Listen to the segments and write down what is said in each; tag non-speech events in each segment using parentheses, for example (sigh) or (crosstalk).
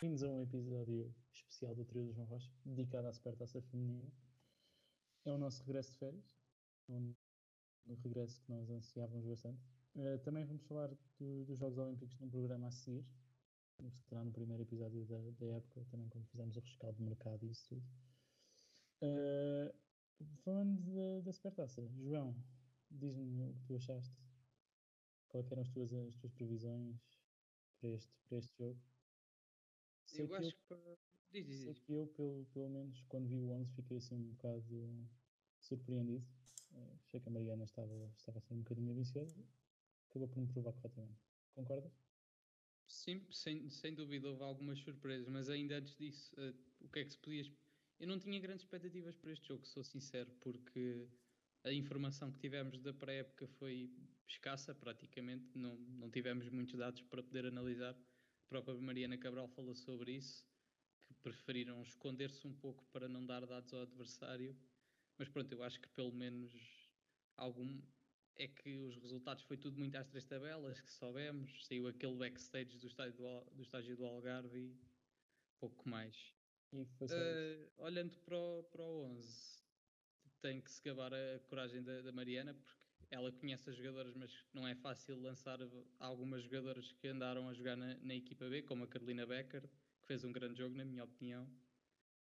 Bem-vindos a um episódio especial do Trio dos João Rocha, dedicado à Supertaça Feminina. É o nosso regresso de férias, um, um regresso que nós ansiávamos bastante. Uh, também vamos falar do, dos Jogos Olímpicos num programa a seguir, será no primeiro episódio da, da, época, também quando fizemos o rescaldo de mercado e isso tudo. Uh, falando da, da Supertaça, João, diz-me o que tu achaste. Quais eram as tuas, as tuas previsões para este, para este jogo? Sei eu acho eu, que. Diz, diz, sei que eu, pelo, pelo menos, quando vi o 11, fiquei assim um bocado surpreendido. Uh, achei que a Mariana estava, estava a ser um bocadinho ambiciosa. Acabou por me provar corretamente. Concordas? Sim, sem, sem dúvida houve algumas surpresas, mas ainda antes disso, uh, o que é que se podia. Eu não tinha grandes expectativas para este jogo, sou sincero, porque a informação que tivemos da pré-época foi escassa, praticamente, não, não tivemos muitos dados para poder analisar própria Mariana Cabral falou sobre isso, que preferiram esconder-se um pouco para não dar dados ao adversário. Mas pronto, eu acho que pelo menos algum. É que os resultados foi tudo muito às três tabelas, que soubemos. Saiu aquele backstage do estádio do, do, estágio do Algarve e pouco mais. E uh, olhando para o, para o 11, tem que se gabar a coragem da, da Mariana, porque ela conhece as jogadoras, mas não é fácil lançar algumas jogadoras que andaram a jogar na, na, equipa B, como a Carolina Becker, que fez um grande jogo, na minha opinião.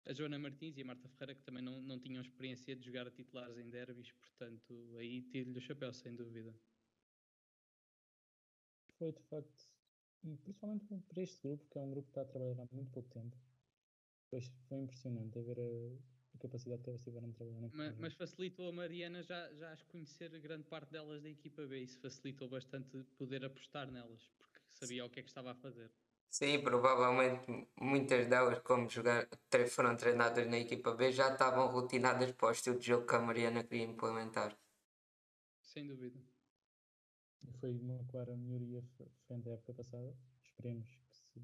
A Joana Martins e a Marta Ferreira, que também não, não tinham experiência de jogar titulares em derbys, portanto, aí tiro-lhe o chapéu, sem dúvida. Foi de facto, principalmente para este grupo, que é um grupo que está a trabalhar há muito pouco tempo, foi, foi impressionante ver a a capacidade que elas tiveram de trabalhar mas, mas, facilitou a Mariana já, já as conhecer grande parte delas da equipa B. Isso facilitou bastante poder apostar nelas, porque sabia o que é que estava a fazer. Sim, provavelmente muitas delas, como jogar, foram treinadas na equipa B, já estavam rotinadas para o estilo de jogo que a Mariana queria implementar. Sem dúvida. Foi uma clara melhoria frente à época passada. Esperemos que se.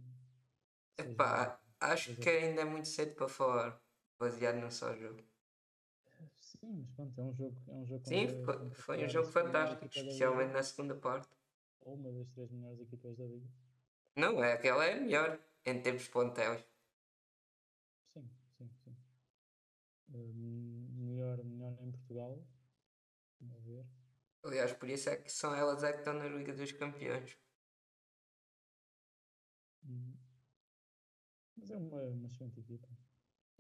Epá, acho que ainda é muito cedo para falar baseado num só jogo. Sim, mas pronto, é um jogo. É um jogo Sim, foi, foi um jogo fantástico, especialmente na segunda parte. Ou uma das três melhores equipas da liga. Não, é aquela é a melhor em termos de plantéis. Sim, sim, sim. Uh, melhor, melhor em Portugal. Vamos ver. Aliás, por isso é que são elas é que estão na Liga dos Campeões. Hum. Mas é uma, uma excelente equipa.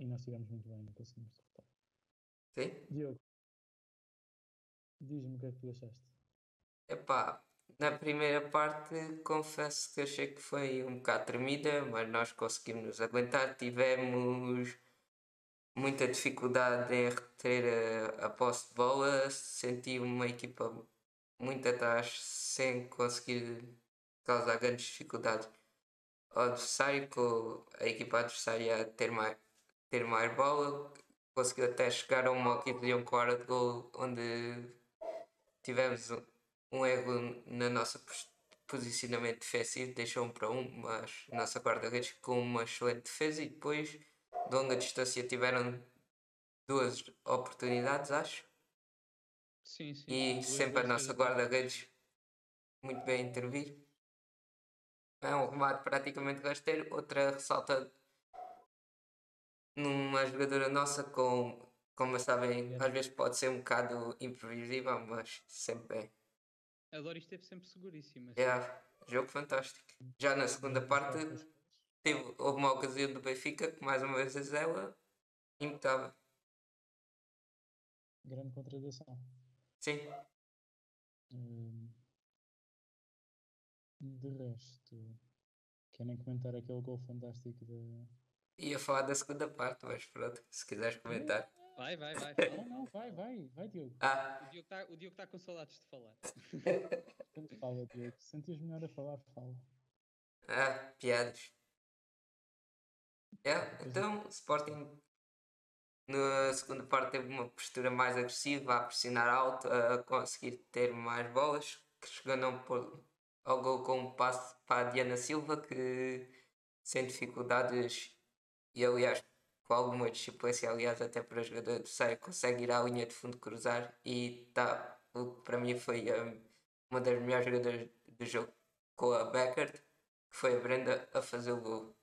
E nós estivemos muito bem, não conseguimos derrotar. Sim? Diogo, diz-me o que é que tu achaste. Epá, na primeira parte confesso que achei que foi um bocado tremida, mas nós conseguimos nos aguentar. Tivemos muita dificuldade em reter a, a posse de bola, senti uma equipa muito atrás sem conseguir causar grandes dificuldades ao adversário, com a equipa adversária a ter mais ter mais bola, conseguiu até chegar a uma ocasião clara de gol onde tivemos um erro na nossa posicionamento defensivo, deixou um para um, mas a nossa guarda-redes com uma excelente defesa e depois de longa distância tiveram duas oportunidades, acho. Sim, sim. E sempre a nossa guarda-redes muito bem intervir. É um remate praticamente rasteiro. Outra ressalta numa jogadora nossa com, como sabem, às vezes pode ser um bocado imprevisível, mas sempre bem. A Dori esteve sempre seguríssima. É, yeah, jogo fantástico. Já na segunda parte teve, houve uma ocasião do Benfica que mais uma vez ela imutável. Grande contradição. Sim. Hum, de resto, querem comentar aquele gol fantástico da, Ia falar da segunda parte, mas pronto, se quiseres comentar. Vai, vai, vai. Não, não, vai, vai, vai, Diogo. Ah. O Diogo está tá com saudades de falar. Tanto (laughs) fala, Diogo. Se sentes melhor a falar, fala. Ah, piadas. Yeah, então, Sporting na segunda parte teve uma postura mais agressiva, a pressionar alto, a conseguir ter mais bolas, que chegou não por, ao gol com um passo para a Diana Silva, que sem dificuldades e aliás, com alguma disciplência, aliás, até para o jogador adversário, consegue ir à linha de fundo cruzar e tá, para mim foi um, uma das melhores jogadoras do jogo com a Beckert, que foi a Brenda a fazer o gol.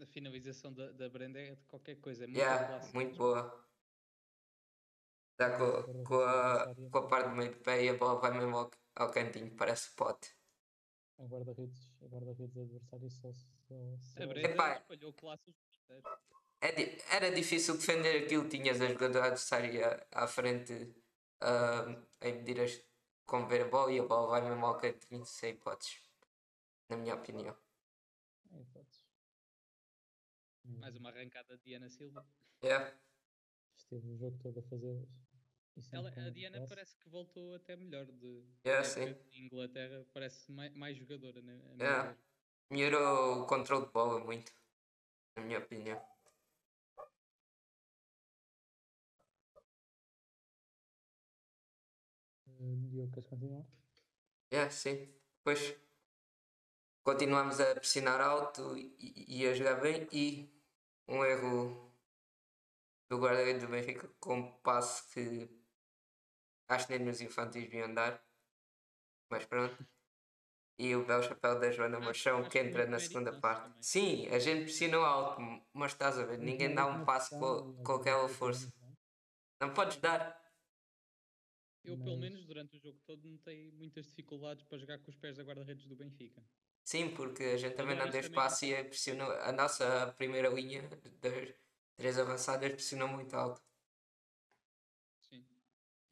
A finalização da, da Brenda é de qualquer coisa. É muito Yeah, muito boa. Dá com, com, a, com a parte do meio de pé e a bola vai mesmo ao, ao cantinho, parece pote. A guarda-redes a guarda-redes adversária só. só, só Brenda Epá. espalhou classe os inteiros. É di- era difícil defender aquilo, tinhas a jogadora adversária à frente ah, a impedir as, como ver a bola e a bola vai mesmo ao cantinho sem hipóteses, na minha opinião. É. Mais uma arrancada de Diana Silva. Yeah. Esteve o jogo todo a fazê-las. Sempre Ela, a Diana classe. parece que voltou até melhor de Yeah, da sim. Inglaterra, parece mais, mais jogadora, né? Yeah. ver. Melhorou o controle de bola muito, na minha opinião. Eh, Diogo, queres continuar? Yeah, sim. Depois continuamos a pressionar alto e, e a jogar bem e um erro do guarda-redes do Benfica com um passe que acho que nem nos infantis deviam dar. Mas pronto. E o belo chapéu da Joana Machão que entra na segunda parte. Sim, a gente pressionou alto, mas estás a ver, ninguém dá um pressão com, com aquela força. Não podes dar. Eu, pelo menos, durante o jogo todo, notei muitas dificuldades para jogar com os pés da guarda-redes do Benfica. Sim, porque a gente também não deu espaço e pressionou. A nossa primeira linha das três avançadas pressionou muito alto.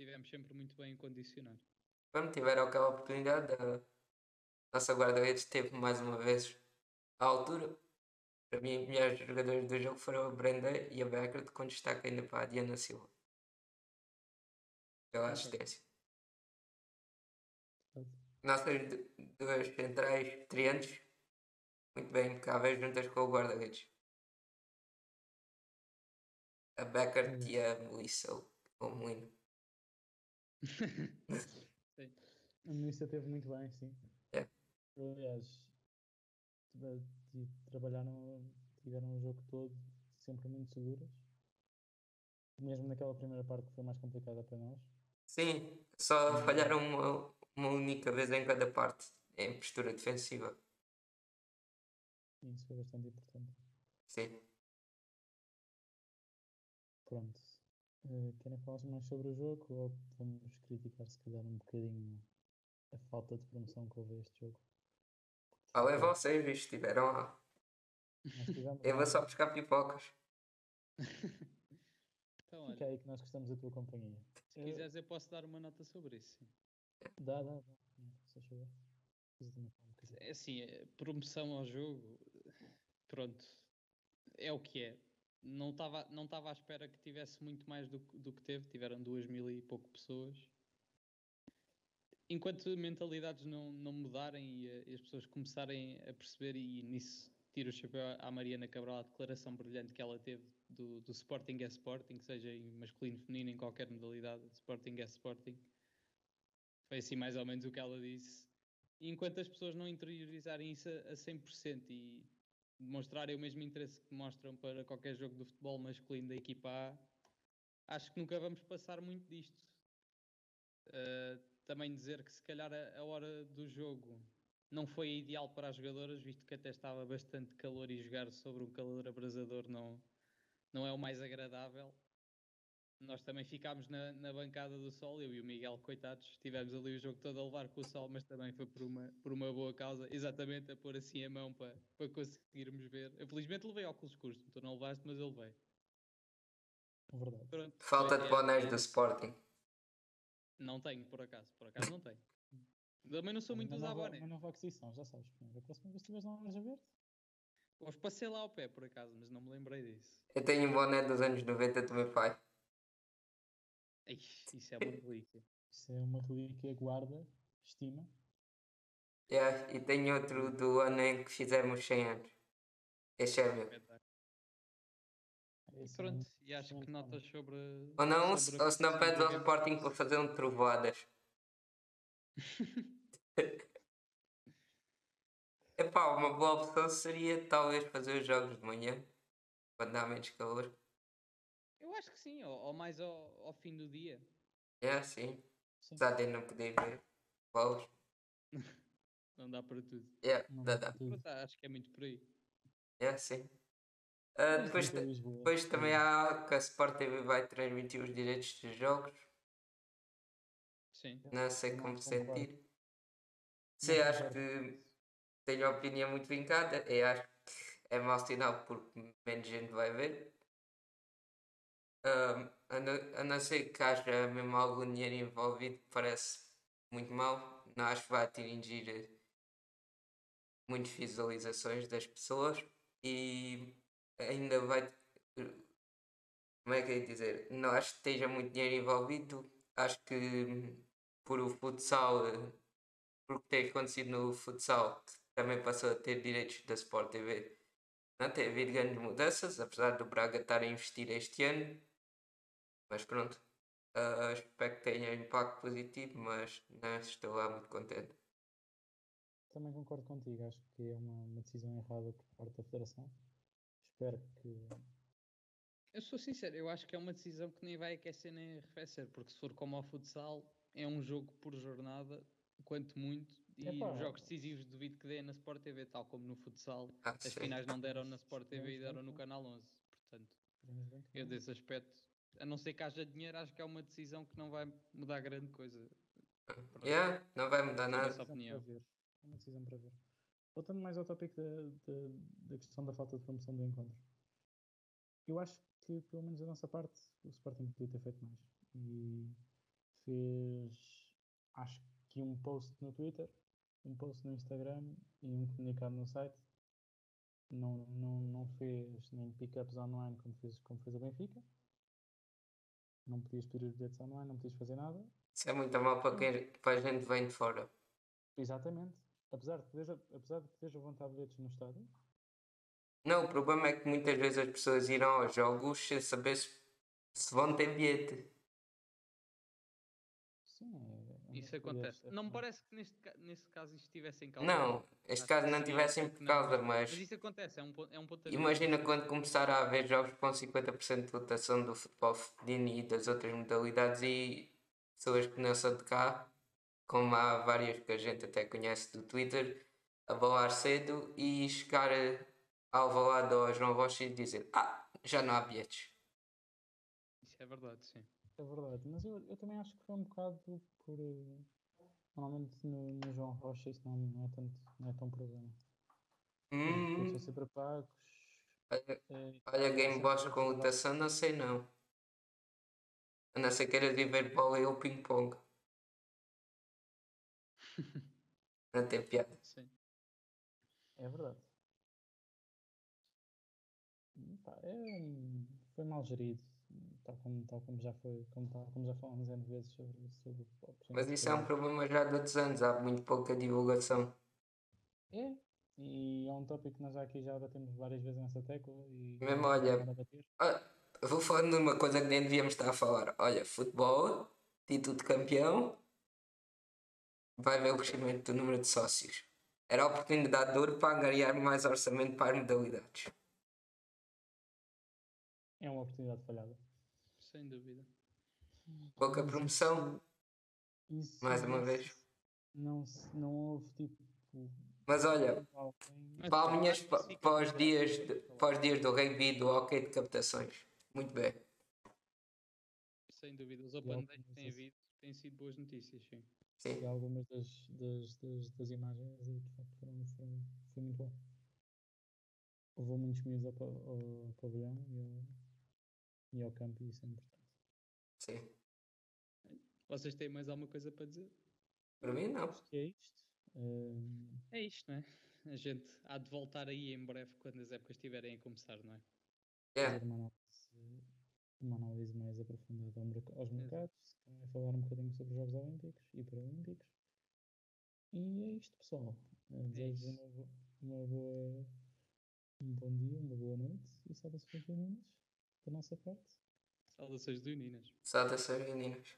Tivemos sempre muito bem condicionados. Quando tiveram aquela oportunidade, a nossa guarda-redes teve mais uma vez à altura. Para mim, melhores jogadoras do jogo foram a Brenda e a Becker, com destaque ainda para a Diana Silva. Pela assistência. Nossas du- duas centrais triantes, muito bem impecáveis, juntas com o guarda-redes. A Becker Sim. e a Melissa, o- o (laughs) Moino. A Melissa teve muito bem, sim. É. Aliás, trabalharam, tiveram o jogo todo sempre muito seguras. Mesmo naquela primeira parte que foi mais complicada para nós. Sim, só Sim. falharam uma, uma única vez em cada parte, em postura defensiva. Isso foi bastante importante. Sim. Pronto. Eh, querem falar mais sobre o jogo ou vamos criticar se calhar um bocadinho a falta de promoção que houve a este jogo? Falem vocês, bicho, estiveram lá. Eu vou só buscar pipocas. (laughs) Então, Fica olha, aí que nós gostamos da tua companhia. se Eu- quiseres, eu posso dar uma nota sobre isso. Dá, dá, dá. É assim, é, promoção ao jogo, pronto, é o que é. Não estava não estava à espera que tivesse muito mais do, que- do que teve, tiveram duas mil e pouco pessoas. Enquanto mentalidades não, não mudarem e, eh, e as pessoas começarem a perceber, e nisso tiro o chapéu à Mariana Cabral, a declaração brilhante que ela teve do, do Sporting é Sporting, seja em masculino, feminino, em qualquer modalidade, Sporting é Sporting. Foi assim mais ou menos o que ela disse. E enquanto as pessoas não interiorizarem isso a, a 100% e demonstrarem o mesmo interesse que mostram para qualquer jogo do futebol masculino da equipa A, acho que nunca vamos passar muito disto. Uh, também dizer que se calhar a, a hora do jogo não foi ideal para as jogadoras, visto que até estava bastante calor e jogar sobre um calor abrasador não, não é o mais agradável. Nós também ficámos na, na bancada do sol, eu e o Miguel, coitados, estivemos ali o jogo todo a levar com o sol, mas também foi por uma, por uma boa causa, exatamente a pôr assim a mão para, para conseguirmos ver. Eu felizmente levei óculos escuros, tu não levaste, mas eu levei. Verdade. Pronto, Falta de bonés é- do Sporting. Não tenho, por acaso, por acaso não tenho. Também não sou muito usar boné. uma nova aquisição, já sabes. A próxima vez que estiveres na Laranja Verde, Hoje passei lá ao pé, por acaso, mas não me lembrei disso. Eu tenho um boné dos anos 90 do meu pai. Ixi, isso é uma (laughs) relíquia. isso é uma relíquia, guarda, estima. Yeah, e tenho outro do ano em que fizemos 100 anos. Este é meu. E é pronto, e acho que notas sobre. Ou não, sobre ou se não pedes ao Sporting para fazer um trovoadas. (laughs) Epá, uma boa opção seria talvez fazer os jogos de manhã, quando há menos calor. Eu acho que sim, ou, ou mais ao, ao fim do dia. É, sim. Sim. Apesar de eu não poder ver bolas. (laughs) Não dá para tudo. É, Não dá, dá tudo. Acho que é muito por aí. É, sim. Mas depois, depois também há que a Sport TV vai transmitir os direitos dos jogos. Sim. Não sei Não como sentir. Sim, Não acho que tenho a opinião muito vincada e acho que é mau sinal porque menos gente vai ver. A, não, a não ser que haja mesmo algum dinheiro envolvido, parece muito mau. Não acho que vai atingir eh, muitas visualizações das pessoas e ainda vai. Como é que ia dizer? Não acho que esteja muito dinheiro envolvido. Acho que por o futsal, eh, por o que tem acontecido no futsal, que também passou a ter direitos da Sport TV, não tem havido grandes mudanças, apesar do Braga estar a investir este ano. Mas pronto, ah, espero que tenha impacto positivo, mas não estou lá muito contente. Também concordo contigo, acho que é uma, uma decisão errada por parte da Federação. Espero que. Eu sou sincero, eu acho que é uma decisão que nem vai aquecer nem arrefecer, porque se for como ao futsal, é um jogo por jornada, quanto muito, e Epá. os jogos decisivos duvido que dê na Sport TV, tal como no futsal. Ah, As sim. finais não deram na Sport TV e deram no Canal 11. Portanto, eu desse aspecto, a não ser que haja dinheiro, acho que é uma decisão que não vai mudar grande coisa. Pronto. Yeah, não vai mudar nada. essa opinião. para ver. É uma decisão para ver. Voltando mais ao tópico da, da, da questão da falta de promoção do encontro. Eu acho que, pelo menos da nossa parte, o Sporting podia ter feito mais. E fez, acho que um post no Twitter, um post no Instagram e um comunicado no site. Não, não, não fez nem pick-ups online como fez, como fez o Benfica. Não podias pedir os bilhetes online, não podias fazer nada. Isso é muito mal para quem para a gente vem de fora. Exatamente. Apesar de poderes, apesar de poderes levantar bilhetes no estádio, Não, o problema é que muitas vezes as pessoas irão aos jogos sem saber se, se vão ter bilhete. sim. É- é Isso acontece. Não me é- parece que neste, nesse caso isto estivesse em causa. Não, este caso não que por não- causa, mas Mas isso acontece, é um, é um ponto imagina quando começar a haver jogos com 50% de votação do futebol feminino e das outras modalidades e pessoas que não são de cá, como há várias que a gente até conhece do Twitter, a balar cedo e chegar ao Alvalade ou ao João Rocha e dizer ah, já não há bilhetes. Isso é verdade, sim. É verdade, mas eu, eu também acho que foi um bocado por. eh, Normalmente no, no João Rocha isso não, não, é tanto, não é tão problema. Hum, são sempre pagos. olha, eh, olha é Game Boss com lotação, não sei não. A não ser queiras ir ver bola ou ping-pong. (laughs) Não tem piada. sim. É verdade. Hum, pá, é foi mal gerido, tal como, tal como já foi, como, tal, como já falamos N vezes sobre, sobre Mas isso é um problema já de outros anos, há muito pouca divulgação. É, e é um tópico que nós aqui já batemos várias vezes nessa tecla e Mesmo, olha. Ah, vou falar de uma coisa que nem devíamos estar a falar. Olha, futebol, título de campeão, vai ver o crescimento do número de sócios. Era a oportunidade de ouro para angariar mais orçamento para as modalidades. É uma oportunidade falhada. Sem dúvida. Pouca promoção, isso- mais uma vez. Não, não houve tipo. Mas olha, palminhas eu para os dias, para os dias do rugby e do hockey de captações. Muito bem. Sem dúvida. Os Open Days que têm havido têm sido boas notícias, sim. Sim. E algumas das, das, das, das imagens e de facto foram, foram, foi muito bom. Levou muitos miúdos ao, pa- ao pavilhão e ao, e ao campo e isso é importante. Sim. Vocês têm mais alguma coisa para dizer? Para mim, não. Acho que é isto. É isto, não é? A gente há de voltar aí em breve quando as épocas estiverem a começar, não é? Yeah. fazer uma análise, uma análise mais aprofundada aos mercados, também falar um bocadinho sobre os Jogos Olímpicos e Paralímpicos. E é isto, pessoal. Eh, Desejo uma, bo- uma boa, um bom dia, uma boa noite e saudações femininas da nossa parte. Saudações leoninas. Saudações meninas.